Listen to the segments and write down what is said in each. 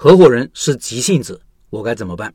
合伙人是急性子，我该怎么办？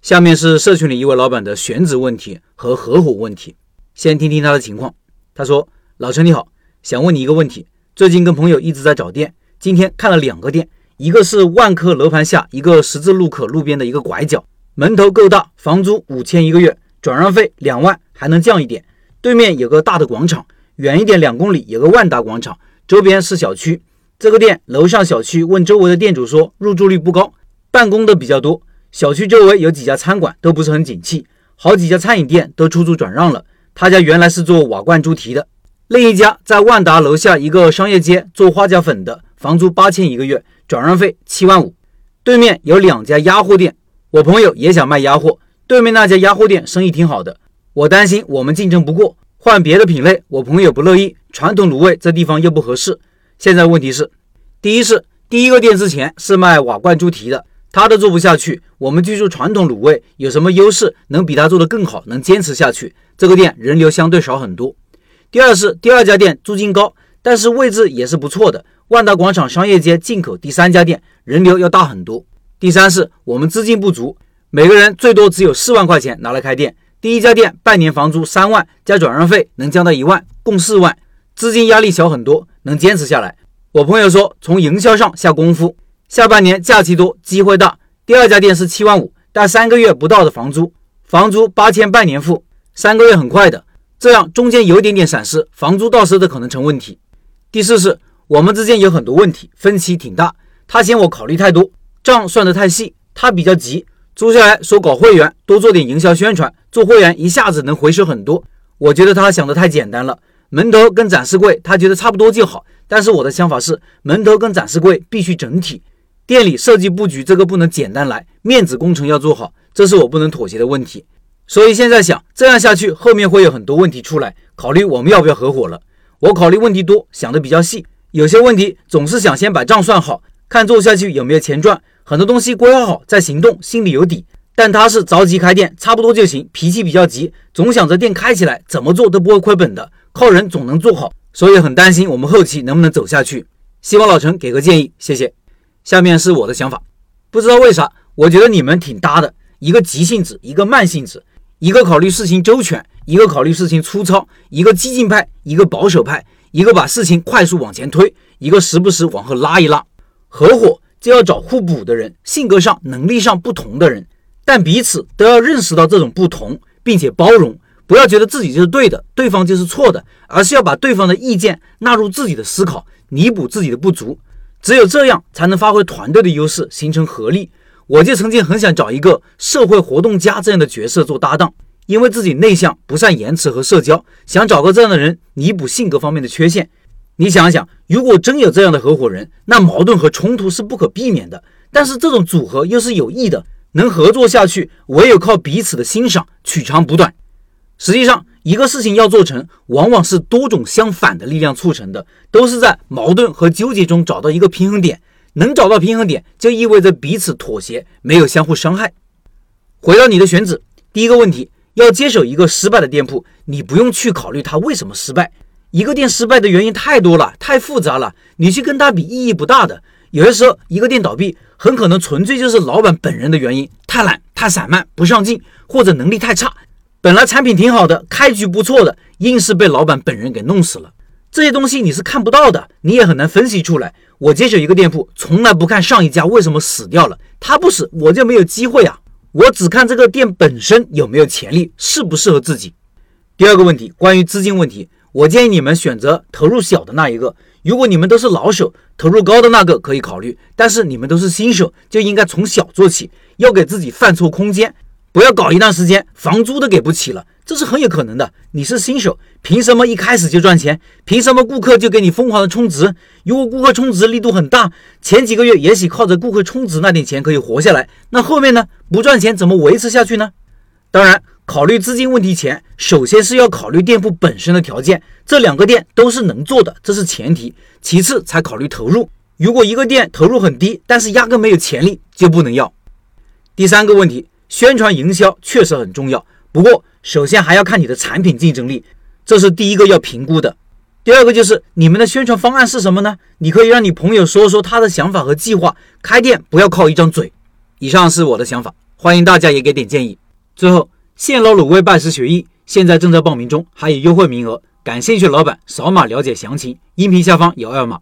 下面是社群里一位老板的选址问题和合伙问题，先听听他的情况。他说：“老陈你好，想问你一个问题。最近跟朋友一直在找店，今天看了两个店，一个是万科楼盘下一个十字路口路边的一个拐角，门头够大，房租五千一个月，转让费两万，还能降一点。对面有个大的广场，远一点两公里有个万达广场，周边是小区。这个店楼上小区问周围的店主说入住率不高，办公的比较多。小区周围有几家餐馆都不是很景气，好几家餐饮店都出租转让了。他家原来是做瓦罐猪蹄的，另一家在万达楼下一个商业街做花甲粉的，房租八千一个月，转让费七万五。对面有两家鸭货店，我朋友也想卖鸭货，对面那家鸭货店生意挺好的，我担心我们竞争不过，换别的品类，我朋友不乐意。传统卤味这地方又不合适。现在问题是，第一是第一个店之前是卖瓦罐猪蹄的。他都做不下去，我们去做传统卤味，有什么优势能比他做的更好，能坚持下去？这个店人流相对少很多。第二是第二家店租金高，但是位置也是不错的，万达广场商业街进口第三家店人流要大很多。第三是我们资金不足，每个人最多只有四万块钱拿来开店。第一家店半年房租三万加转让费能降到一万，共四万，资金压力小很多，能坚持下来。我朋友说从营销上下功夫。下半年假期多，机会大。第二家店是七万五，但三个月不到的房租，房租八千半年付，三个月很快的。这样中间有点点闪失，房租到时的可能成问题。第四是，我们之间有很多问题，分歧挺大。他嫌我考虑太多，账算得太细。他比较急，租下来说搞会员，多做点营销宣传，做会员一下子能回收很多。我觉得他想的太简单了，门头跟展示柜，他觉得差不多就好。但是我的想法是，门头跟展示柜必须整体。店里设计布局这个不能简单来，面子工程要做好，这是我不能妥协的问题。所以现在想这样下去，后面会有很多问题出来，考虑我们要不要合伙了。我考虑问题多，想的比较细，有些问题总是想先把账算好，看做下去有没有钱赚。很多东西规划好再行动，心里有底。但他是着急开店，差不多就行，脾气比较急，总想着店开起来怎么做都不会亏本的，靠人总能做好，所以很担心我们后期能不能走下去。希望老陈给个建议，谢谢。下面是我的想法，不知道为啥，我觉得你们挺搭的。一个急性子，一个慢性子，一个考虑事情周全，一个考虑事情粗糙，一个激进派，一个保守派，一个把事情快速往前推，一个时不时往后拉一拉。合伙就要找互补的人，性格上、能力上不同的人，但彼此都要认识到这种不同，并且包容，不要觉得自己就是对的，对方就是错的，而是要把对方的意见纳入自己的思考，弥补自己的不足。只有这样才能发挥团队的优势，形成合力。我就曾经很想找一个社会活动家这样的角色做搭档，因为自己内向，不善言辞和社交，想找个这样的人弥补性格方面的缺陷。你想想，如果真有这样的合伙人，那矛盾和冲突是不可避免的。但是这种组合又是有益的，能合作下去，唯有靠彼此的欣赏，取长补短。实际上。一个事情要做成，往往是多种相反的力量促成的，都是在矛盾和纠结中找到一个平衡点。能找到平衡点，就意味着彼此妥协，没有相互伤害。回到你的选址，第一个问题，要接手一个失败的店铺，你不用去考虑它为什么失败。一个店失败的原因太多了，太复杂了，你去跟他比意义不大的。有的时候，一个店倒闭，很可能纯粹就是老板本人的原因，太懒、太散漫、不上进，或者能力太差。本来产品挺好的，开局不错的，硬是被老板本人给弄死了。这些东西你是看不到的，你也很难分析出来。我接手一个店铺，从来不看上一家为什么死掉了，他不死我就没有机会啊。我只看这个店本身有没有潜力，适不适合自己。第二个问题，关于资金问题，我建议你们选择投入小的那一个。如果你们都是老手，投入高的那个可以考虑，但是你们都是新手，就应该从小做起，要给自己犯错空间。不要搞一段时间，房租都给不起了，这是很有可能的。你是新手，凭什么一开始就赚钱？凭什么顾客就给你疯狂的充值？如果顾客充值力度很大，前几个月也许靠着顾客充值那点钱可以活下来，那后面呢？不赚钱怎么维持下去呢？当然，考虑资金问题前，首先是要考虑店铺本身的条件，这两个店都是能做的，这是前提。其次才考虑投入。如果一个店投入很低，但是压根没有潜力，就不能要。第三个问题。宣传营销确实很重要，不过首先还要看你的产品竞争力，这是第一个要评估的。第二个就是你们的宣传方案是什么呢？你可以让你朋友说说他的想法和计划。开店不要靠一张嘴。以上是我的想法，欢迎大家也给点建议。最后，现捞卤味拜师学艺，现在正在报名中，还有优惠名额，感兴趣的老板扫码了解详情。音频下方有二维码。